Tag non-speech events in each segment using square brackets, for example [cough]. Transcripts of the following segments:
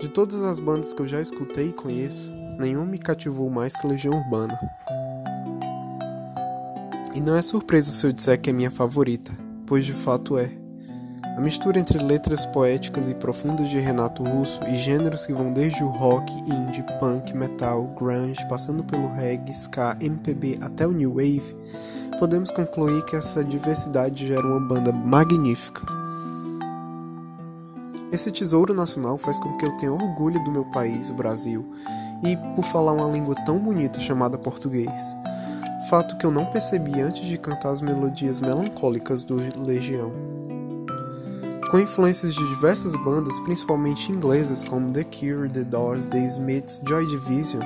De todas as bandas que eu já escutei e conheço, nenhuma me cativou mais que Legião Urbana. E não é surpresa se eu disser que é minha favorita, pois de fato é. A mistura entre letras poéticas e profundas de Renato Russo e gêneros que vão desde o rock, indie, punk, metal, grunge, passando pelo reggae, ska, MPB até o new wave, podemos concluir que essa diversidade gera uma banda magnífica. Esse tesouro nacional faz com que eu tenha orgulho do meu país, o Brasil, e por falar uma língua tão bonita chamada português. Fato que eu não percebi antes de cantar as melodias melancólicas do Legião. Com influências de diversas bandas, principalmente inglesas como The Cure, The Doors, The Smiths, Joy Division,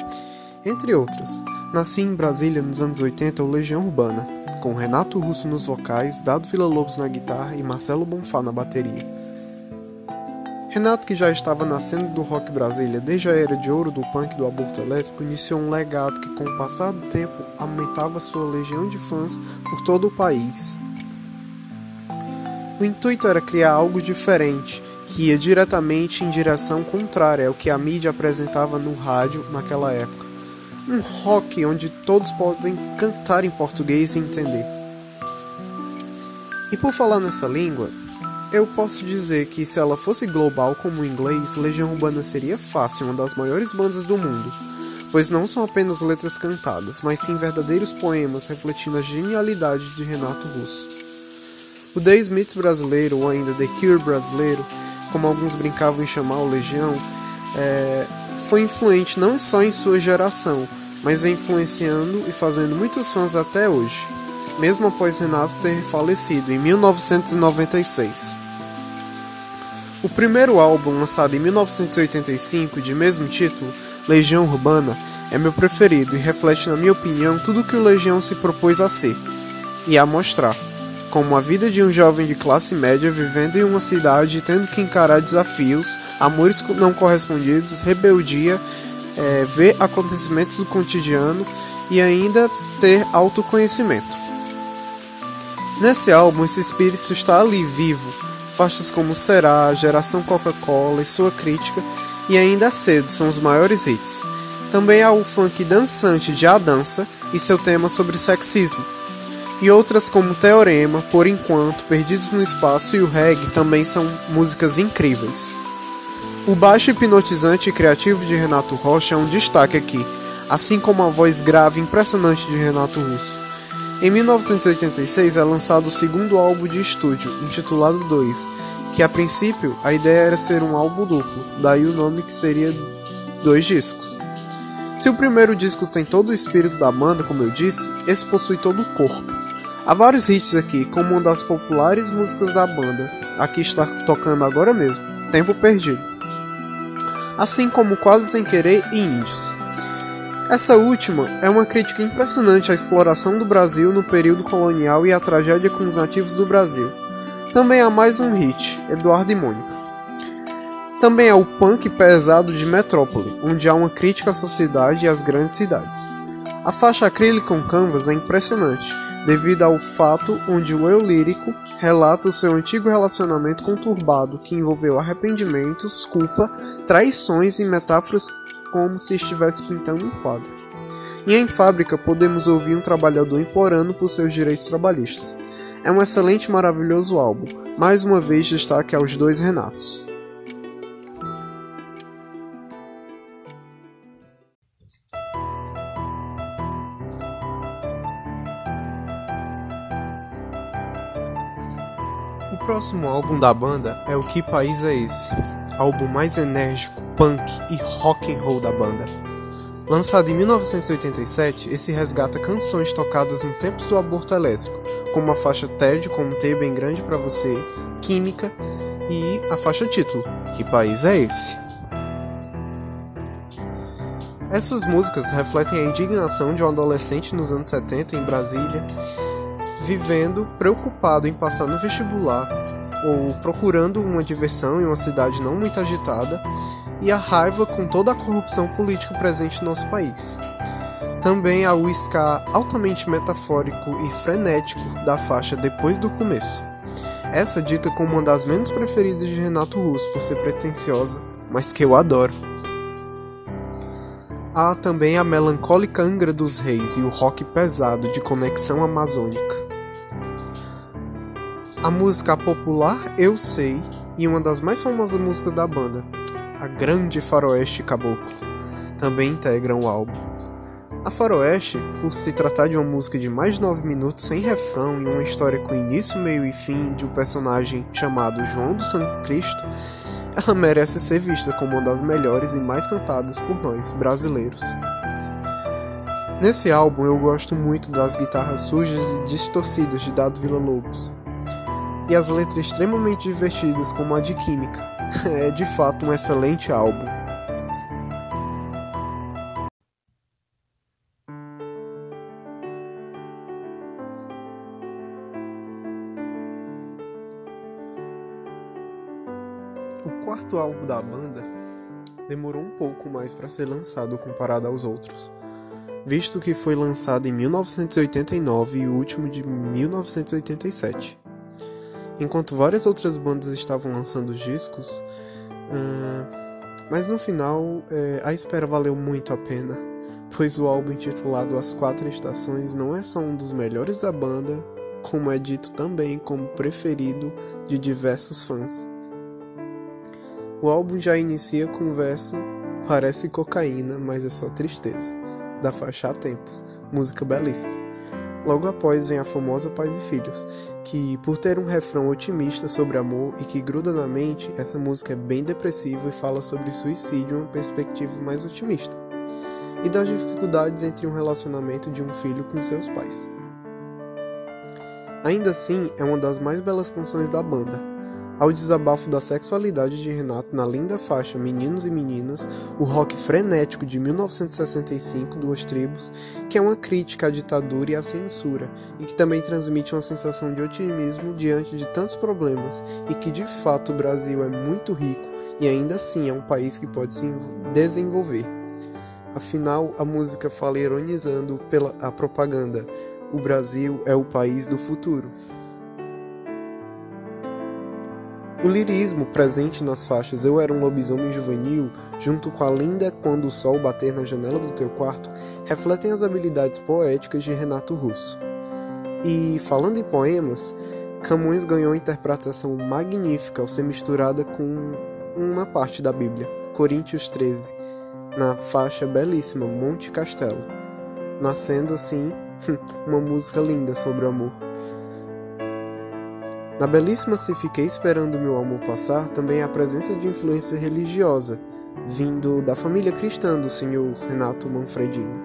entre outras, nasci em Brasília nos anos 80 o Legião Urbana, com Renato Russo nos vocais, Dado Villa-Lobos na guitarra e Marcelo Bonfá na bateria. Renato, que já estava nascendo do rock Brasília desde a era de ouro do punk do aborto elétrico, iniciou um legado que, com o passar do tempo, aumentava sua legião de fãs por todo o país. O intuito era criar algo diferente, que ia diretamente em direção contrária ao que a mídia apresentava no rádio naquela época. Um rock onde todos podem cantar em português e entender. E por falar nessa língua, eu posso dizer que se ela fosse global como o inglês, Legião Urbana seria fácil uma das maiores bandas do mundo, pois não são apenas letras cantadas, mas sim verdadeiros poemas refletindo a genialidade de Renato Russo. O The Smiths brasileiro, ou ainda The Cure brasileiro, como alguns brincavam em chamar o Legião, é, foi influente não só em sua geração, mas vem influenciando e fazendo muitos fãs até hoje, mesmo após Renato ter falecido em 1996. O primeiro álbum, lançado em 1985, de mesmo título, Legião Urbana, é meu preferido e reflete, na minha opinião, tudo o que o Legião se propôs a ser e a mostrar como a vida de um jovem de classe média vivendo em uma cidade tendo que encarar desafios, amores não correspondidos, rebeldia, é, ver acontecimentos do cotidiano e ainda ter autoconhecimento. Nesse álbum, esse espírito está ali vivo. Faixas como Será, Geração Coca-Cola e sua crítica, e Ainda Cedo são os maiores hits. Também há o funk dançante de A Dança e seu tema sobre sexismo e outras como Teorema, Por Enquanto, Perdidos no Espaço e o Reggae também são músicas incríveis. O baixo hipnotizante e criativo de Renato Rocha é um destaque aqui, assim como a voz grave e impressionante de Renato Russo. Em 1986 é lançado o segundo álbum de estúdio, intitulado 2, que a princípio a ideia era ser um álbum duplo, daí o nome que seria dois discos. Se o primeiro disco tem todo o espírito da banda, como eu disse, esse possui todo o corpo. Há vários hits aqui, como uma das populares músicas da banda, aqui está tocando agora mesmo, Tempo Perdido. Assim como Quase Sem Querer e Índios. Essa última é uma crítica impressionante à exploração do Brasil no período colonial e à tragédia com os nativos do Brasil. Também há mais um hit, Eduardo e Mônica. Também há o punk pesado de Metrópole, onde há uma crítica à sociedade e às grandes cidades. A faixa acrílica com canvas é impressionante, devido ao fato onde o eu lírico relata o seu antigo relacionamento conturbado que envolveu arrependimentos, culpa, traições e metáforas como se estivesse pintando um quadro. E em fábrica podemos ouvir um trabalhador implorando por seus direitos trabalhistas. É um excelente e maravilhoso álbum. Mais uma vez destaque aos dois Renatos. próximo álbum da banda é o Que País é Esse? Álbum mais enérgico, punk e rock and roll da banda. Lançado em 1987, esse resgata canções tocadas no tempos do aborto elétrico, como a faixa Tédio com um T bem grande para você, Química e a faixa título, Que País é Esse? Essas músicas refletem a indignação de um adolescente nos anos 70 em Brasília vivendo preocupado em passar no vestibular ou procurando uma diversão em uma cidade não muito agitada e a raiva com toda a corrupção política presente no nosso país. Também há o ska altamente metafórico e frenético da faixa Depois do Começo. Essa dita como uma das menos preferidas de Renato Russo por ser pretensiosa, mas que eu adoro. Há também a melancólica Angra dos Reis e o rock pesado de conexão amazônica. A música popular Eu Sei e uma das mais famosas músicas da banda, a Grande Faroeste Caboclo, também integram o álbum. A Faroeste, por se tratar de uma música de mais de 9 minutos sem refrão e uma história com início, meio e fim de um personagem chamado João do Santo Cristo, ela merece ser vista como uma das melhores e mais cantadas por nós, brasileiros. Nesse álbum eu gosto muito das guitarras sujas e distorcidas de Dado Vila Lobos. E as letras extremamente divertidas como a de Química. [laughs] É de fato um excelente álbum. O quarto álbum da banda demorou um pouco mais para ser lançado comparado aos outros, visto que foi lançado em 1989 e o último de 1987. Enquanto várias outras bandas estavam lançando discos, uh, mas no final uh, a espera valeu muito a pena, pois o álbum intitulado As Quatro Estações não é só um dos melhores da banda, como é dito também como preferido de diversos fãs. O álbum já inicia com o verso Parece cocaína, mas é só tristeza, da faixa Tempos, música belíssima. Logo após vem a famosa Pais e Filhos, que, por ter um refrão otimista sobre amor e que gruda na mente, essa música é bem depressiva e fala sobre suicídio em uma perspectiva mais otimista, e das dificuldades entre um relacionamento de um filho com seus pais. Ainda assim, é uma das mais belas canções da banda, ao desabafo da sexualidade de Renato na linda faixa Meninos e Meninas, o rock frenético de 1965 Duas Tribos, que é uma crítica à ditadura e à censura, e que também transmite uma sensação de otimismo diante de tantos problemas, e que de fato o Brasil é muito rico e ainda assim é um país que pode se desenvolver. Afinal, a música fala ironizando pela a propaganda: o Brasil é o país do futuro. O lirismo presente nas faixas Eu Era um Lobisomem Juvenil, junto com a linda Quando o Sol Bater na Janela do Teu Quarto, refletem as habilidades poéticas de Renato Russo. E, falando em poemas, Camões ganhou interpretação magnífica ao ser misturada com uma parte da Bíblia, Coríntios 13, na faixa belíssima Monte Castelo, nascendo assim [laughs] uma música linda sobre o amor. Na belíssima Se Fiquei Esperando Meu Amor Passar, também há a presença de influência religiosa, vindo da família cristã do senhor Renato Manfredini.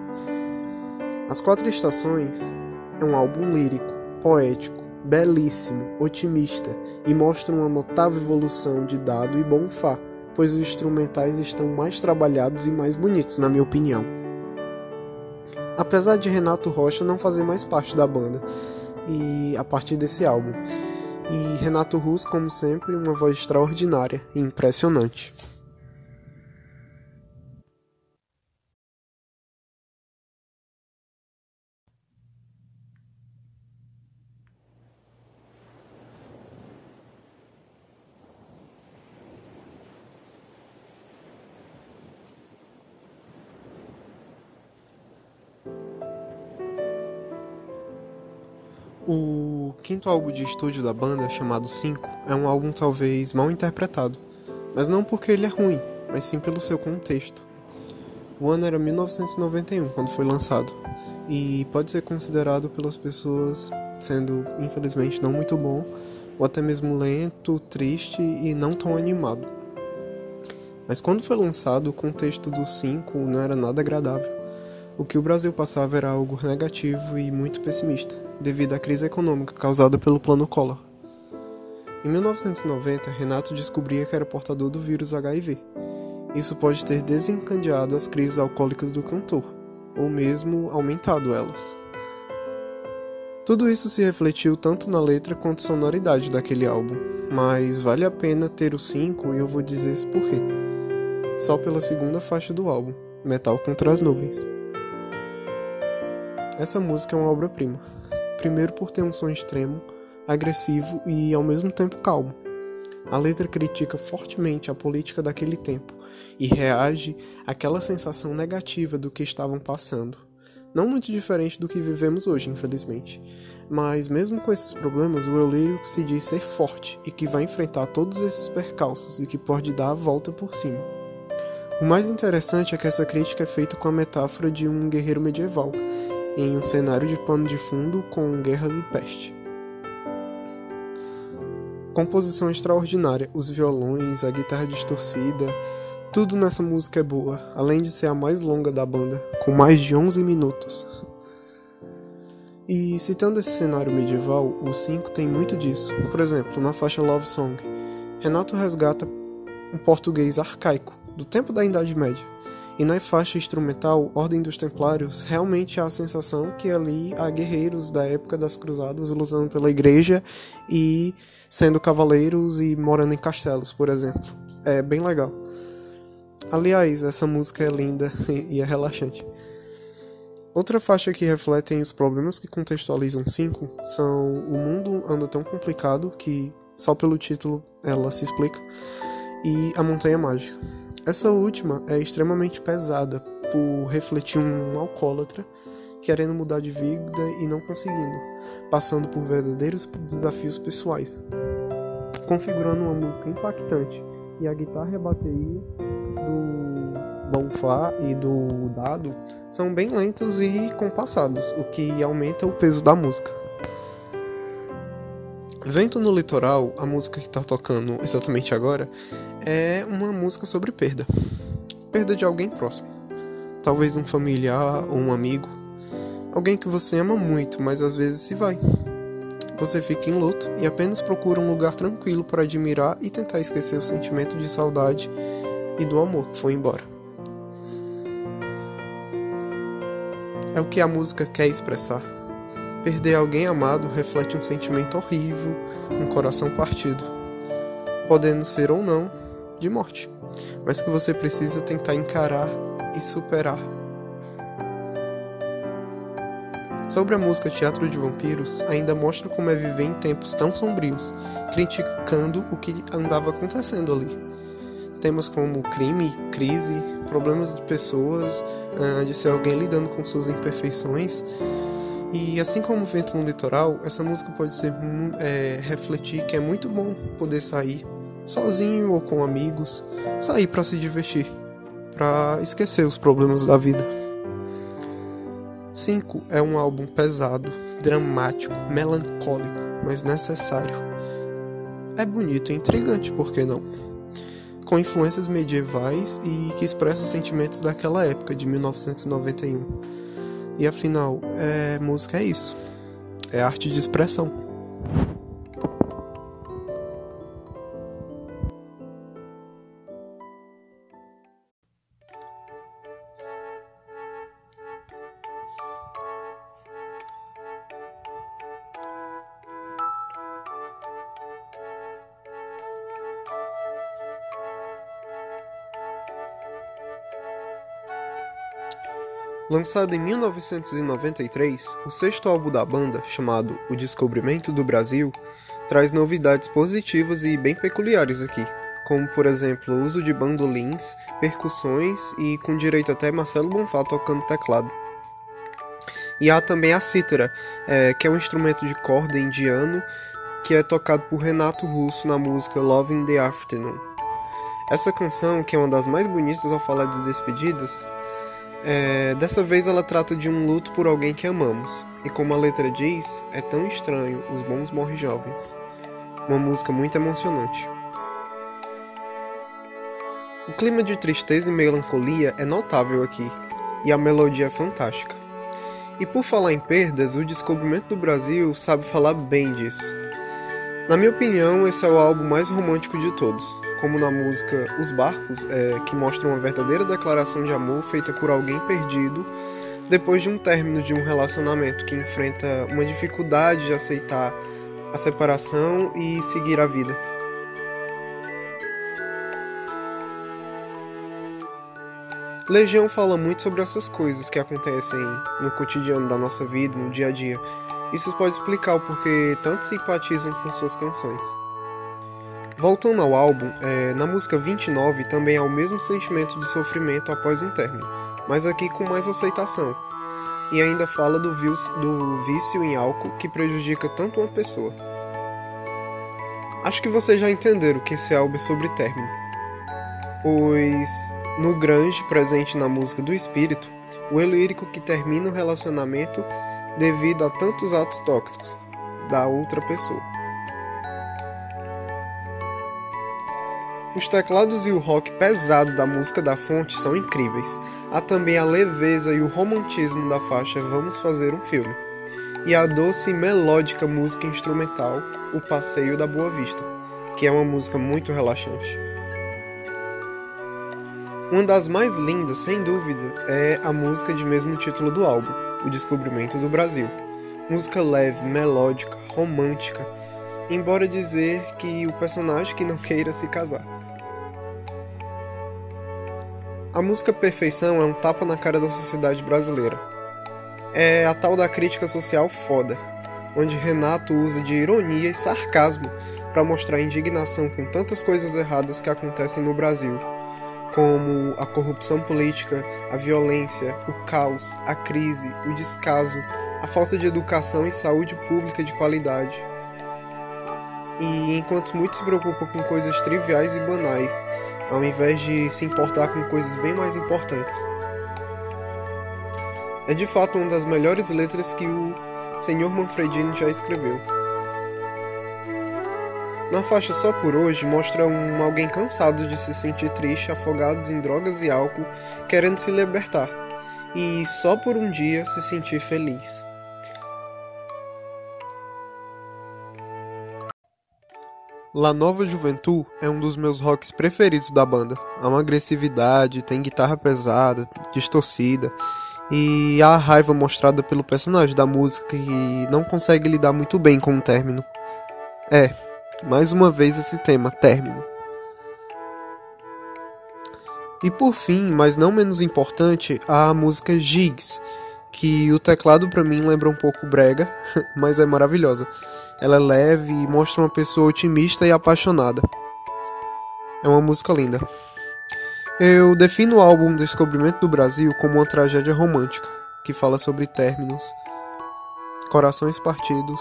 As Quatro Estações é um álbum lírico, poético, belíssimo, otimista e mostra uma notável evolução de Dado e Bonfá, pois os instrumentais estão mais trabalhados e mais bonitos, na minha opinião. Apesar de Renato Rocha não fazer mais parte da banda, e a partir desse álbum, e Renato Russo, como sempre, uma voz extraordinária e impressionante. O quinto álbum de estúdio da banda, chamado 5, é um álbum talvez mal interpretado, mas não porque ele é ruim, mas sim pelo seu contexto. O ano era 1991 quando foi lançado, e pode ser considerado pelas pessoas sendo, infelizmente, não muito bom, ou até mesmo lento, triste e não tão animado. Mas quando foi lançado, o contexto do 5 não era nada agradável. O que o Brasil passava era algo negativo e muito pessimista devido à crise econômica causada pelo Plano Collor. Em 1990, Renato descobria que era portador do vírus HIV. Isso pode ter desencadeado as crises alcoólicas do cantor, ou mesmo aumentado elas. Tudo isso se refletiu tanto na letra quanto sonoridade daquele álbum, mas vale a pena ter o 5 e eu vou dizer por quê. Só pela segunda faixa do álbum, Metal contra as Nuvens. Essa música é uma obra-prima primeiro por ter um som extremo, agressivo e ao mesmo tempo calmo. A letra critica fortemente a política daquele tempo e reage àquela sensação negativa do que estavam passando. Não muito diferente do que vivemos hoje, infelizmente. Mas, mesmo com esses problemas, o eu lírico se diz ser forte e que vai enfrentar todos esses percalços e que pode dar a volta por cima. O mais interessante é que essa crítica é feita com a metáfora de um guerreiro medieval, em um cenário de pano de fundo com guerra e peste. Composição extraordinária, os violões, a guitarra distorcida, tudo nessa música é boa, além de ser a mais longa da banda, com mais de 11 minutos. E citando esse cenário medieval, o 5 tem muito disso. Por exemplo, na faixa Love Song, Renato resgata um português arcaico, do tempo da Idade Média. E na faixa instrumental, Ordem dos Templários, realmente há a sensação que ali há guerreiros da época das cruzadas lutando pela igreja e sendo cavaleiros e morando em castelos, por exemplo. É bem legal. Aliás, essa música é linda [laughs] e é relaxante. Outra faixa que refletem os problemas que contextualizam 5 são O mundo anda tão complicado que só pelo título ela se explica e A Montanha Mágica. Essa última é extremamente pesada por refletir um alcoólatra querendo mudar de vida e não conseguindo, passando por verdadeiros desafios pessoais, configurando uma música impactante e a guitarra e a bateria do Bonfá e do Dado são bem lentos e compassados, o que aumenta o peso da música. Vento no Litoral, a música que está tocando exatamente agora, é uma música sobre perda. Perda de alguém próximo. Talvez um familiar ou um amigo. Alguém que você ama muito, mas às vezes se vai. Você fica em luto e apenas procura um lugar tranquilo para admirar e tentar esquecer o sentimento de saudade e do amor que foi embora. É o que a música quer expressar. Perder alguém amado reflete um sentimento horrível, um coração partido, podendo ser ou não de morte, mas que você precisa tentar encarar e superar. Sobre a música Teatro de Vampiros, ainda mostra como é viver em tempos tão sombrios, criticando o que andava acontecendo ali. Temas como crime, crise, problemas de pessoas, ah, de ser alguém lidando com suas imperfeições. E assim como Vento no Litoral, essa música pode ser é, refletir que é muito bom poder sair sozinho ou com amigos, sair para se divertir, para esquecer os problemas da vida. 5 é um álbum pesado, dramático, melancólico, mas necessário. É bonito e intrigante, por que não? Com influências medievais e que expressa os sentimentos daquela época, de 1991. E afinal, é, música é isso. É arte de expressão. Lançado em 1993, o sexto álbum da banda, chamado O Descobrimento do Brasil, traz novidades positivas e bem peculiares aqui, como por exemplo o uso de bandolins, percussões e com direito até Marcelo Bonfá tocando teclado. E há também a cítara, é, que é um instrumento de corda indiano que é tocado por Renato Russo na música Love in the Afternoon. Essa canção, que é uma das mais bonitas ao falar de despedidas, é, dessa vez ela trata de um luto por alguém que amamos, e como a letra diz, é tão estranho, os bons morrem jovens. Uma música muito emocionante. O clima de tristeza e melancolia é notável aqui, e a melodia é fantástica. E por falar em perdas, o Descobrimento do Brasil sabe falar bem disso. Na minha opinião, esse é o álbum mais romântico de todos como na música Os Barcos, é, que mostra uma verdadeira declaração de amor feita por alguém perdido depois de um término de um relacionamento que enfrenta uma dificuldade de aceitar a separação e seguir a vida. Legião fala muito sobre essas coisas que acontecem no cotidiano da nossa vida, no dia a dia. Isso pode explicar o porquê tanto simpatizam com suas canções. Voltando ao álbum, é, na música 29 também há o mesmo sentimento de sofrimento após um término, mas aqui com mais aceitação. E ainda fala do, do vício em álcool que prejudica tanto uma pessoa. Acho que vocês já entenderam que esse álbum é sobre término, pois no grande presente na música do espírito, o lírico que termina o relacionamento devido a tantos atos tóxicos da outra pessoa. Os teclados e o rock pesado da música da fonte são incríveis. Há também a leveza e o romantismo da faixa Vamos Fazer um Filme. E a doce e melódica música instrumental O Passeio da Boa Vista, que é uma música muito relaxante. Uma das mais lindas, sem dúvida, é a música de mesmo título do álbum, O Descobrimento do Brasil. Música leve, melódica, romântica, embora dizer que o personagem que não queira se casar. A música Perfeição é um tapa na cara da sociedade brasileira. É a tal da crítica social foda, onde Renato usa de ironia e sarcasmo para mostrar indignação com tantas coisas erradas que acontecem no Brasil como a corrupção política, a violência, o caos, a crise, o descaso, a falta de educação e saúde pública de qualidade. E enquanto muitos se preocupam com coisas triviais e banais, ao invés de se importar com coisas bem mais importantes. É de fato uma das melhores letras que o Sr. Manfredini já escreveu. Na faixa Só por Hoje mostra um alguém cansado de se sentir triste, afogado em drogas e álcool, querendo se libertar, e só por um dia se sentir feliz. La Nova Juventude é um dos meus rocks preferidos da banda. Há uma agressividade, tem guitarra pesada, distorcida, e há a raiva mostrada pelo personagem da música que não consegue lidar muito bem com o término. É, mais uma vez esse tema, término. E por fim, mas não menos importante, a música Gigs, que o teclado para mim lembra um pouco brega, [laughs] mas é maravilhosa. Ela é leve e mostra uma pessoa otimista e apaixonada. É uma música linda. Eu defino o álbum Descobrimento do Brasil como uma tragédia romântica, que fala sobre términos, corações partidos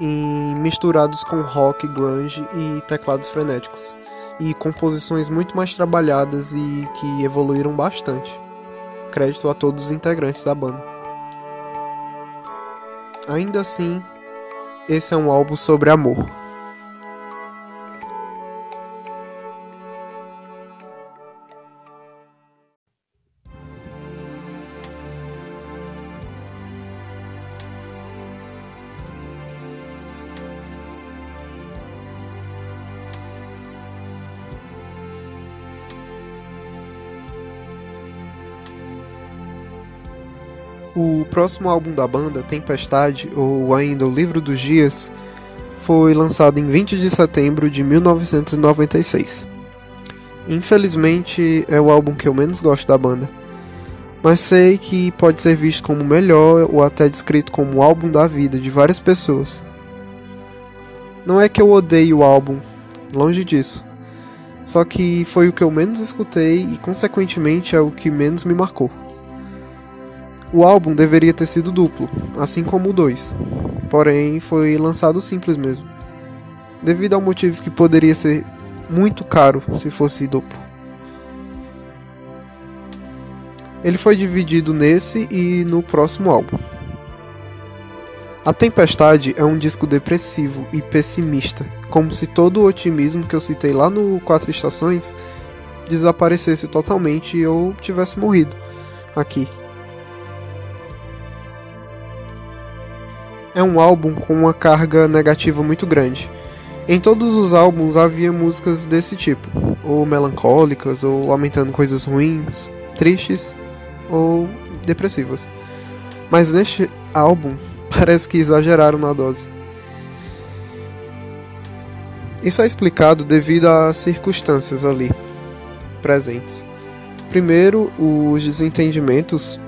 e misturados com rock, grunge e teclados frenéticos, e composições muito mais trabalhadas e que evoluíram bastante. Crédito a todos os integrantes da banda. Ainda assim, esse é um álbum sobre amor. Próximo álbum da banda, Tempestade, ou ainda O Livro dos Dias, foi lançado em 20 de setembro de 1996. Infelizmente, é o álbum que eu menos gosto da banda, mas sei que pode ser visto como o melhor ou até descrito como o álbum da vida de várias pessoas. Não é que eu odeie o álbum, longe disso. Só que foi o que eu menos escutei e, consequentemente, é o que menos me marcou. O álbum deveria ter sido duplo, assim como o 2, porém foi lançado simples mesmo, devido ao motivo que poderia ser muito caro se fosse duplo. Ele foi dividido nesse e no próximo álbum. A Tempestade é um disco depressivo e pessimista, como se todo o otimismo que eu citei lá no Quatro Estações desaparecesse totalmente ou tivesse morrido aqui. É um álbum com uma carga negativa muito grande. Em todos os álbuns havia músicas desse tipo, ou melancólicas, ou lamentando coisas ruins, tristes ou depressivas. Mas neste álbum [laughs] parece que exageraram na dose. Isso é explicado devido às circunstâncias ali presentes. Primeiro, os desentendimentos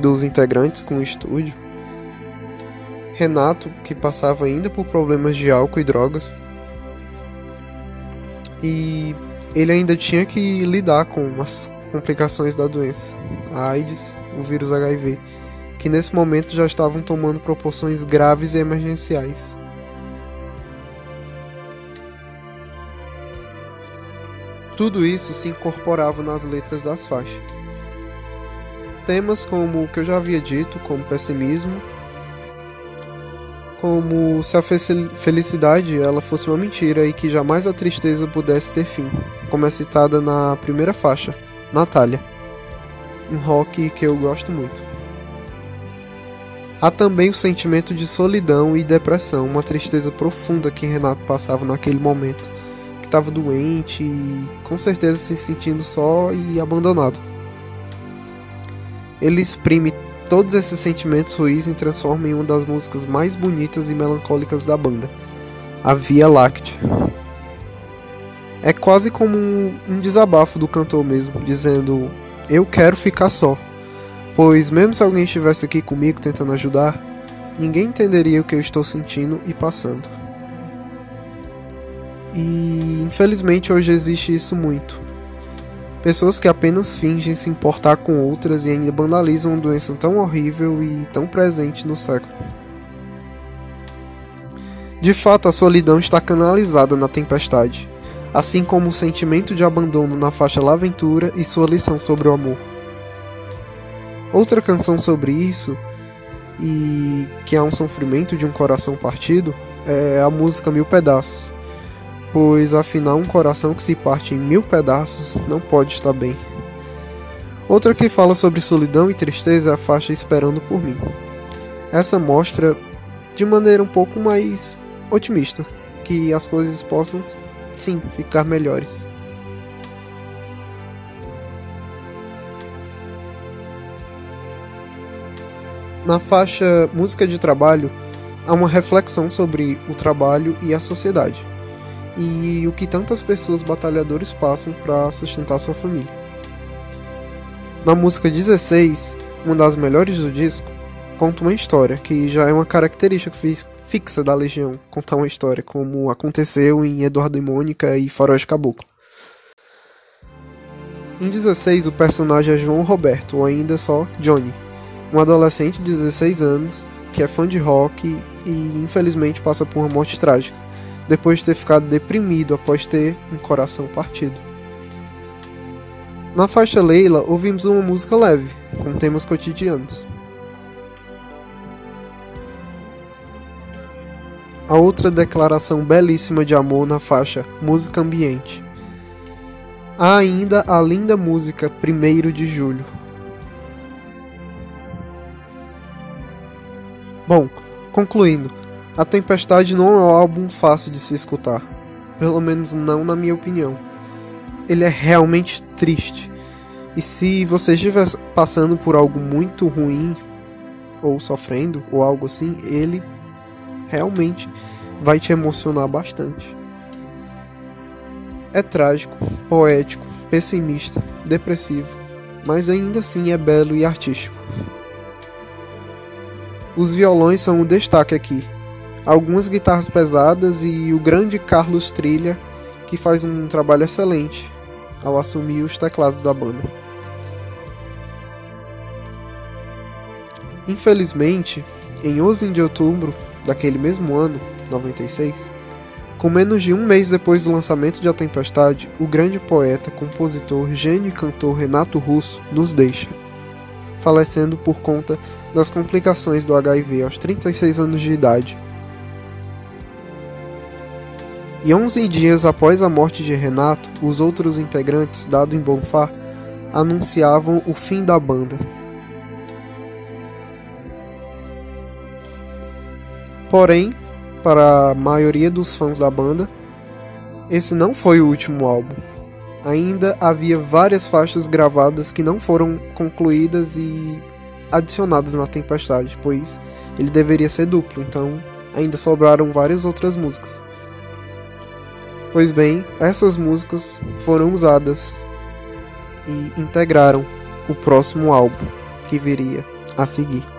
dos integrantes com o estúdio Renato, que passava ainda por problemas de álcool e drogas. E ele ainda tinha que lidar com as complicações da doença, a AIDS, o vírus HIV, que nesse momento já estavam tomando proporções graves e emergenciais. Tudo isso se incorporava nas letras das faixas. Temas como o que eu já havia dito, como pessimismo, como se a felicidade ela fosse uma mentira e que jamais a tristeza pudesse ter fim, como é citada na primeira faixa, Natália, um rock que eu gosto muito. Há também o sentimento de solidão e depressão, uma tristeza profunda que Renato passava naquele momento que estava doente e com certeza se sentindo só e abandonado. Ele exprime todos esses sentimentos ruins e transforma em uma das músicas mais bonitas e melancólicas da banda, a Via Láctea. É quase como um desabafo do cantor mesmo, dizendo: Eu quero ficar só, pois mesmo se alguém estivesse aqui comigo tentando ajudar, ninguém entenderia o que eu estou sentindo e passando. E infelizmente hoje existe isso muito. Pessoas que apenas fingem se importar com outras e ainda banalizam uma doença tão horrível e tão presente no século. De fato, a solidão está canalizada na tempestade, assim como o sentimento de abandono na faixa Laventura e sua lição sobre o amor. Outra canção sobre isso, e que há um sofrimento de um coração partido, é a música Mil Pedaços, pois afinal um coração que se parte em mil pedaços não pode estar bem. Outra que fala sobre solidão e tristeza é a faixa Esperando por mim. Essa mostra de maneira um pouco mais otimista que as coisas possam sim ficar melhores. Na faixa Música de Trabalho, há uma reflexão sobre o trabalho e a sociedade e o que tantas pessoas batalhadores passam para sustentar sua família. Na música 16, uma das melhores do disco, conta uma história que já é uma característica fixa da Legião, contar uma história como aconteceu em Eduardo e Mônica e Faroeste Caboclo. Em 16, o personagem é João Roberto, ou ainda só Johnny, um adolescente de 16 anos que é fã de rock e infelizmente passa por uma morte trágica depois de ter ficado deprimido após ter um coração partido. Na faixa Leila, ouvimos uma música leve, com temas cotidianos. A outra declaração belíssima de amor na faixa Música Ambiente. Há ainda a linda música 1 de Julho. Bom, concluindo, a Tempestade não é um álbum fácil de se escutar, pelo menos não na minha opinião. Ele é realmente triste. E se você estiver passando por algo muito ruim, ou sofrendo, ou algo assim, ele realmente vai te emocionar bastante. É trágico, poético, pessimista, depressivo, mas ainda assim é belo e artístico. Os violões são o destaque aqui, algumas guitarras pesadas e o grande Carlos Trilha, que faz um trabalho excelente ao assumir os teclados da banda. Infelizmente, em 11 de outubro daquele mesmo ano, 96, com menos de um mês depois do lançamento de A Tempestade, o grande poeta, compositor, gênio e cantor Renato Russo nos deixa, falecendo por conta das complicações do HIV aos 36 anos de idade e 11 dias após a morte de Renato, os outros integrantes, Dado em Bonfá, anunciavam o fim da banda. Porém, para a maioria dos fãs da banda, esse não foi o último álbum. Ainda havia várias faixas gravadas que não foram concluídas e adicionadas na Tempestade, pois ele deveria ser duplo, então ainda sobraram várias outras músicas. Pois bem, essas músicas foram usadas e integraram o próximo álbum que viria a seguir.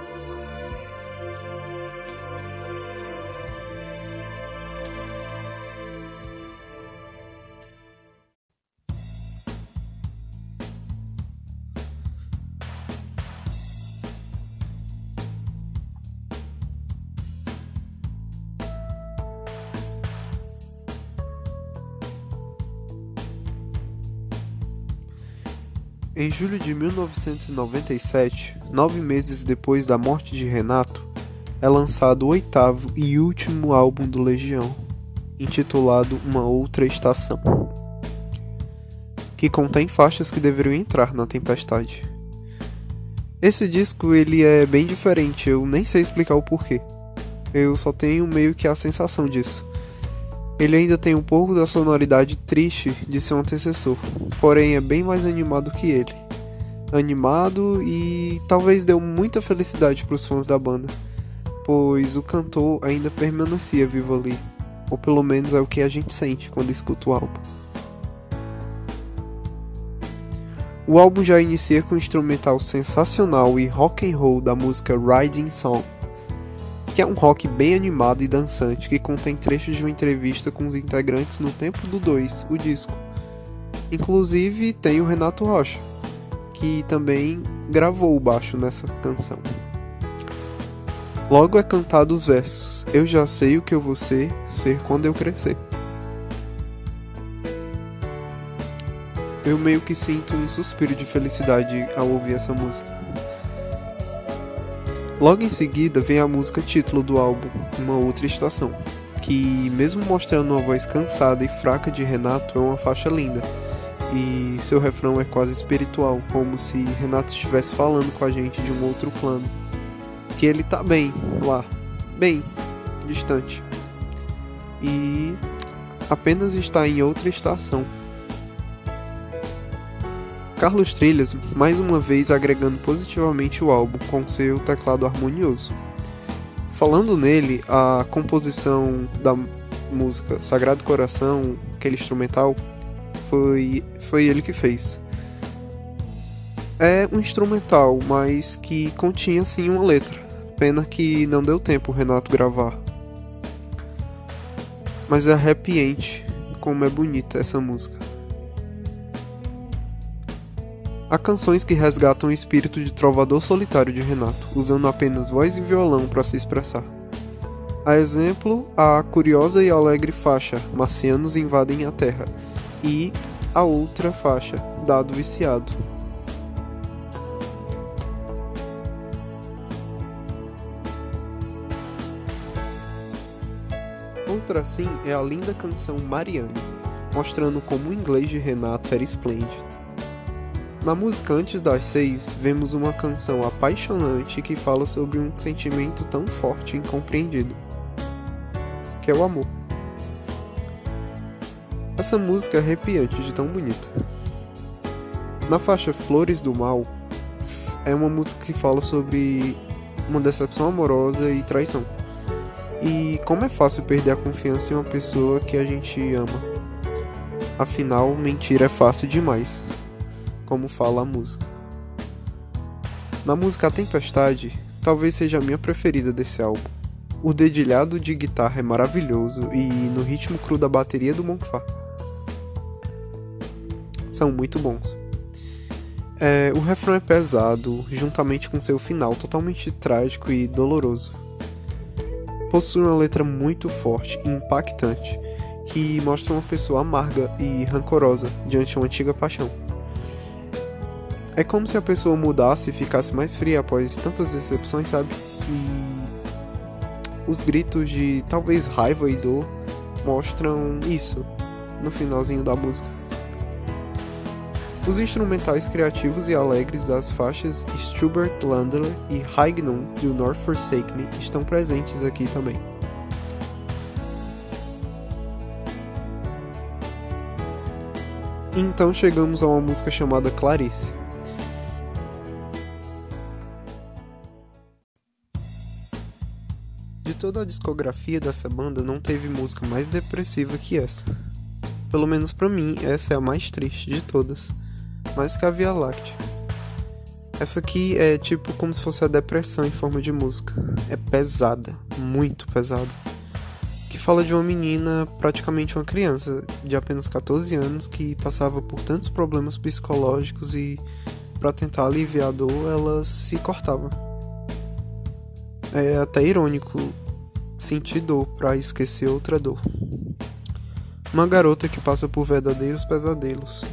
Em julho de 1997, nove meses depois da morte de Renato, é lançado o oitavo e último álbum do Legião, intitulado Uma Outra Estação, que contém faixas que deveriam entrar na Tempestade. Esse disco ele é bem diferente, eu nem sei explicar o porquê. Eu só tenho meio que a sensação disso. Ele ainda tem um pouco da sonoridade triste de seu antecessor, porém é bem mais animado que ele. Animado e talvez deu muita felicidade para os fãs da banda, pois o cantor ainda permanecia vivo ali, ou pelo menos é o que a gente sente quando escuta o álbum. O álbum já inicia com um instrumental sensacional e rock and roll da música Riding Song que é um rock bem animado e dançante que contém trechos de uma entrevista com os integrantes no tempo do 2, o disco. Inclusive tem o Renato Rocha, que também gravou o baixo nessa canção. Logo é cantado os versos: Eu já sei o que eu vou ser, ser quando eu crescer. Eu meio que sinto um suspiro de felicidade ao ouvir essa música. Logo em seguida vem a música título do álbum, Uma Outra Estação, que, mesmo mostrando uma voz cansada e fraca de Renato, é uma faixa linda. E seu refrão é quase espiritual, como se Renato estivesse falando com a gente de um outro plano. Que ele tá bem lá, bem distante. E apenas está em outra estação. Carlos Trilhas, mais uma vez agregando positivamente o álbum com seu teclado harmonioso. Falando nele, a composição da música Sagrado Coração, aquele instrumental, foi, foi ele que fez. É um instrumental, mas que continha sim uma letra. Pena que não deu tempo o Renato gravar. Mas é arrepiante como é bonita essa música. Há canções que resgatam o espírito de trovador solitário de Renato, usando apenas voz e violão para se expressar. A exemplo, a curiosa e alegre faixa Marcianos invadem a Terra e a outra faixa Dado Viciado. Outra assim é a linda canção Marianne, mostrando como o inglês de Renato era esplêndido. Na música Antes das Seis, vemos uma canção apaixonante que fala sobre um sentimento tão forte e incompreendido, que é o amor. Essa música é arrepiante de tão bonita. Na faixa Flores do Mal, é uma música que fala sobre uma decepção amorosa e traição. E como é fácil perder a confiança em uma pessoa que a gente ama. Afinal, mentir é fácil demais como fala a música. Na música A Tempestade, talvez seja a minha preferida desse álbum. O dedilhado de guitarra é maravilhoso e no ritmo cru da bateria do Monfá. São muito bons. É, o refrão é pesado, juntamente com seu final totalmente trágico e doloroso. Possui uma letra muito forte e impactante, que mostra uma pessoa amarga e rancorosa diante de uma antiga paixão. É como se a pessoa mudasse e ficasse mais fria após tantas decepções, sabe? E os gritos de talvez raiva e dor mostram isso no finalzinho da música. Os instrumentais criativos e alegres das faixas Stubert Landler e Noon do North Forsake Me estão presentes aqui também. Então chegamos a uma música chamada Clarice. Toda a discografia dessa banda não teve música mais depressiva que essa. Pelo menos para mim, essa é a mais triste de todas, mais que a Via Láctea. Essa aqui é tipo como se fosse a depressão em forma de música. É pesada, muito pesada. Que fala de uma menina, praticamente uma criança, de apenas 14 anos, que passava por tantos problemas psicológicos e, para tentar aliviar a dor, ela se cortava. É até irônico sentir dor para esquecer outra dor. Uma garota que passa por verdadeiros pesadelos.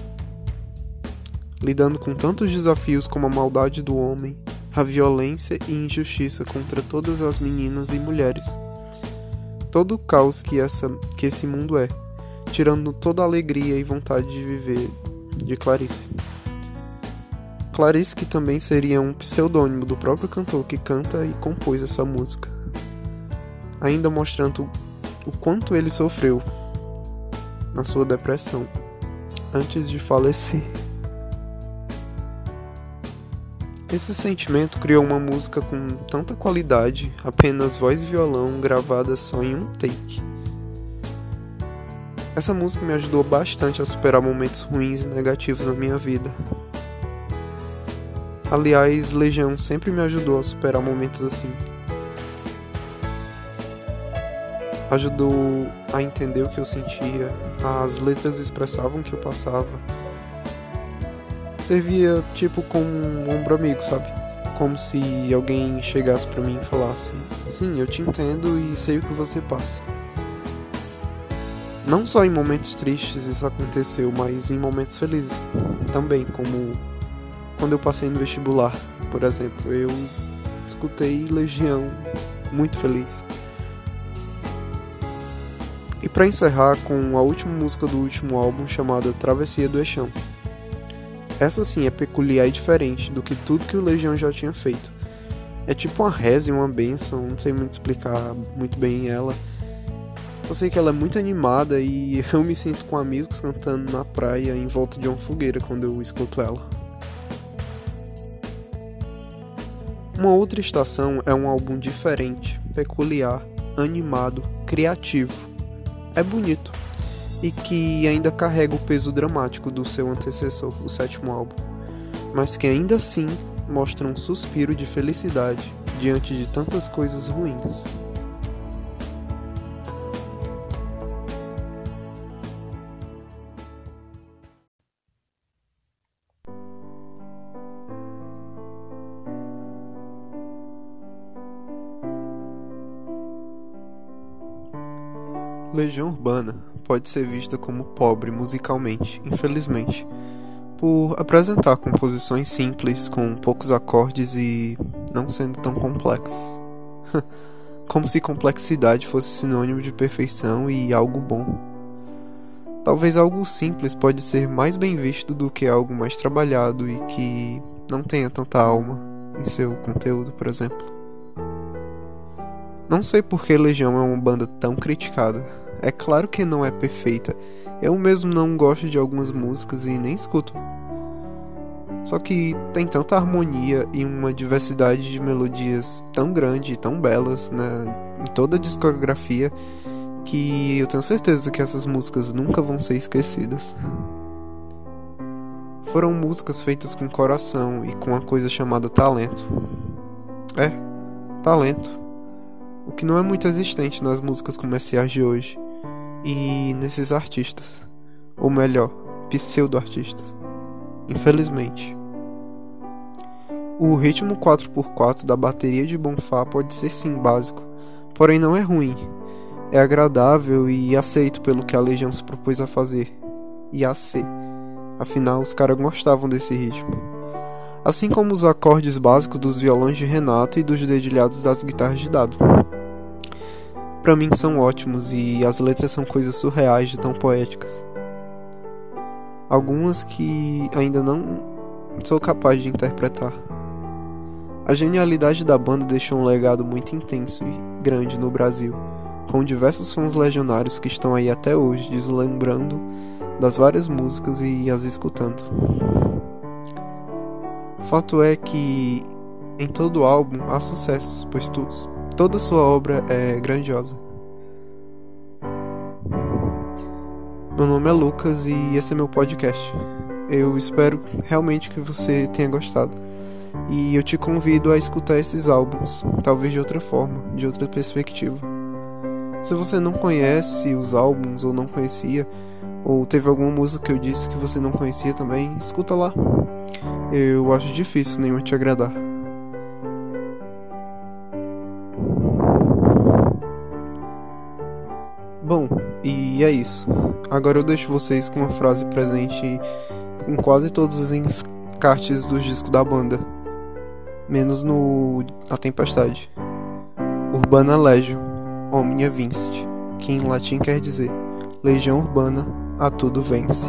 lidando com tantos desafios como a maldade do homem, a violência e injustiça contra todas as meninas e mulheres. Todo o caos que, essa, que esse mundo é, tirando toda a alegria e vontade de viver de Clarice. Clarice que também seria um pseudônimo do próprio cantor que canta e compôs essa música, ainda mostrando o quanto ele sofreu na sua depressão antes de falecer. Esse sentimento criou uma música com tanta qualidade, apenas voz e violão gravadas só em um take. Essa música me ajudou bastante a superar momentos ruins e negativos na minha vida. Aliás, Legião sempre me ajudou a superar momentos assim. Ajudou a entender o que eu sentia, as letras expressavam o que eu passava. Servia tipo como um ombro amigo, sabe? Como se alguém chegasse para mim e falasse: Sim, eu te entendo e sei o que você passa. Não só em momentos tristes isso aconteceu, mas em momentos felizes também, como quando eu passei no vestibular, por exemplo. Eu escutei Legião muito feliz. Para encerrar com a última música do último álbum chamada Travessia do Eixão. Essa sim é peculiar e diferente do que tudo que o Legião já tinha feito. É tipo uma reza e uma benção, não sei muito explicar muito bem ela eu sei que ela é muito animada e [laughs] eu me sinto com amigos cantando na praia em volta de uma fogueira quando eu escuto ela. Uma outra estação é um álbum diferente, peculiar, animado, criativo. É bonito e que ainda carrega o peso dramático do seu antecessor, o sétimo álbum, mas que ainda assim mostra um suspiro de felicidade diante de tantas coisas ruins. Legião Urbana pode ser vista como pobre musicalmente, infelizmente, por apresentar composições simples com poucos acordes e não sendo tão complexas. [laughs] como se complexidade fosse sinônimo de perfeição e algo bom. Talvez algo simples pode ser mais bem visto do que algo mais trabalhado e que não tenha tanta alma em seu conteúdo, por exemplo. Não sei por que Legião é uma banda tão criticada é claro que não é perfeita. Eu mesmo não gosto de algumas músicas e nem escuto. Só que tem tanta harmonia e uma diversidade de melodias tão grande e tão belas né, em toda a discografia que eu tenho certeza que essas músicas nunca vão ser esquecidas. Foram músicas feitas com coração e com uma coisa chamada talento. É, talento. O que não é muito existente nas músicas comerciais de hoje e nesses artistas, ou melhor, pseudo-artistas. Infelizmente. O ritmo 4x4 da bateria de Bonfá pode ser sim básico, porém não é ruim. É agradável e aceito pelo que a Legião se propôs a fazer e a ser. Afinal, os caras gostavam desse ritmo. Assim como os acordes básicos dos violões de Renato e dos dedilhados das guitarras de Dado para mim são ótimos e as letras são coisas surreais de tão poéticas. Algumas que ainda não sou capaz de interpretar. A genialidade da banda deixou um legado muito intenso e grande no Brasil, com diversos fãs legionários que estão aí até hoje deslembrando das várias músicas e as escutando. Fato é que em todo álbum há sucessos, pois todos Toda sua obra é grandiosa. Meu nome é Lucas e esse é meu podcast. Eu espero realmente que você tenha gostado. E eu te convido a escutar esses álbuns, talvez de outra forma, de outra perspectiva. Se você não conhece os álbuns ou não conhecia, ou teve alguma música que eu disse que você não conhecia também, escuta lá. Eu acho difícil nenhuma te agradar. Bom, e é isso. Agora eu deixo vocês com uma frase presente com quase todos os encartes dos discos da banda, menos no A Tempestade. Urbana Legio, Omnia Vincit, que em latim quer dizer Legião Urbana, a tudo vence.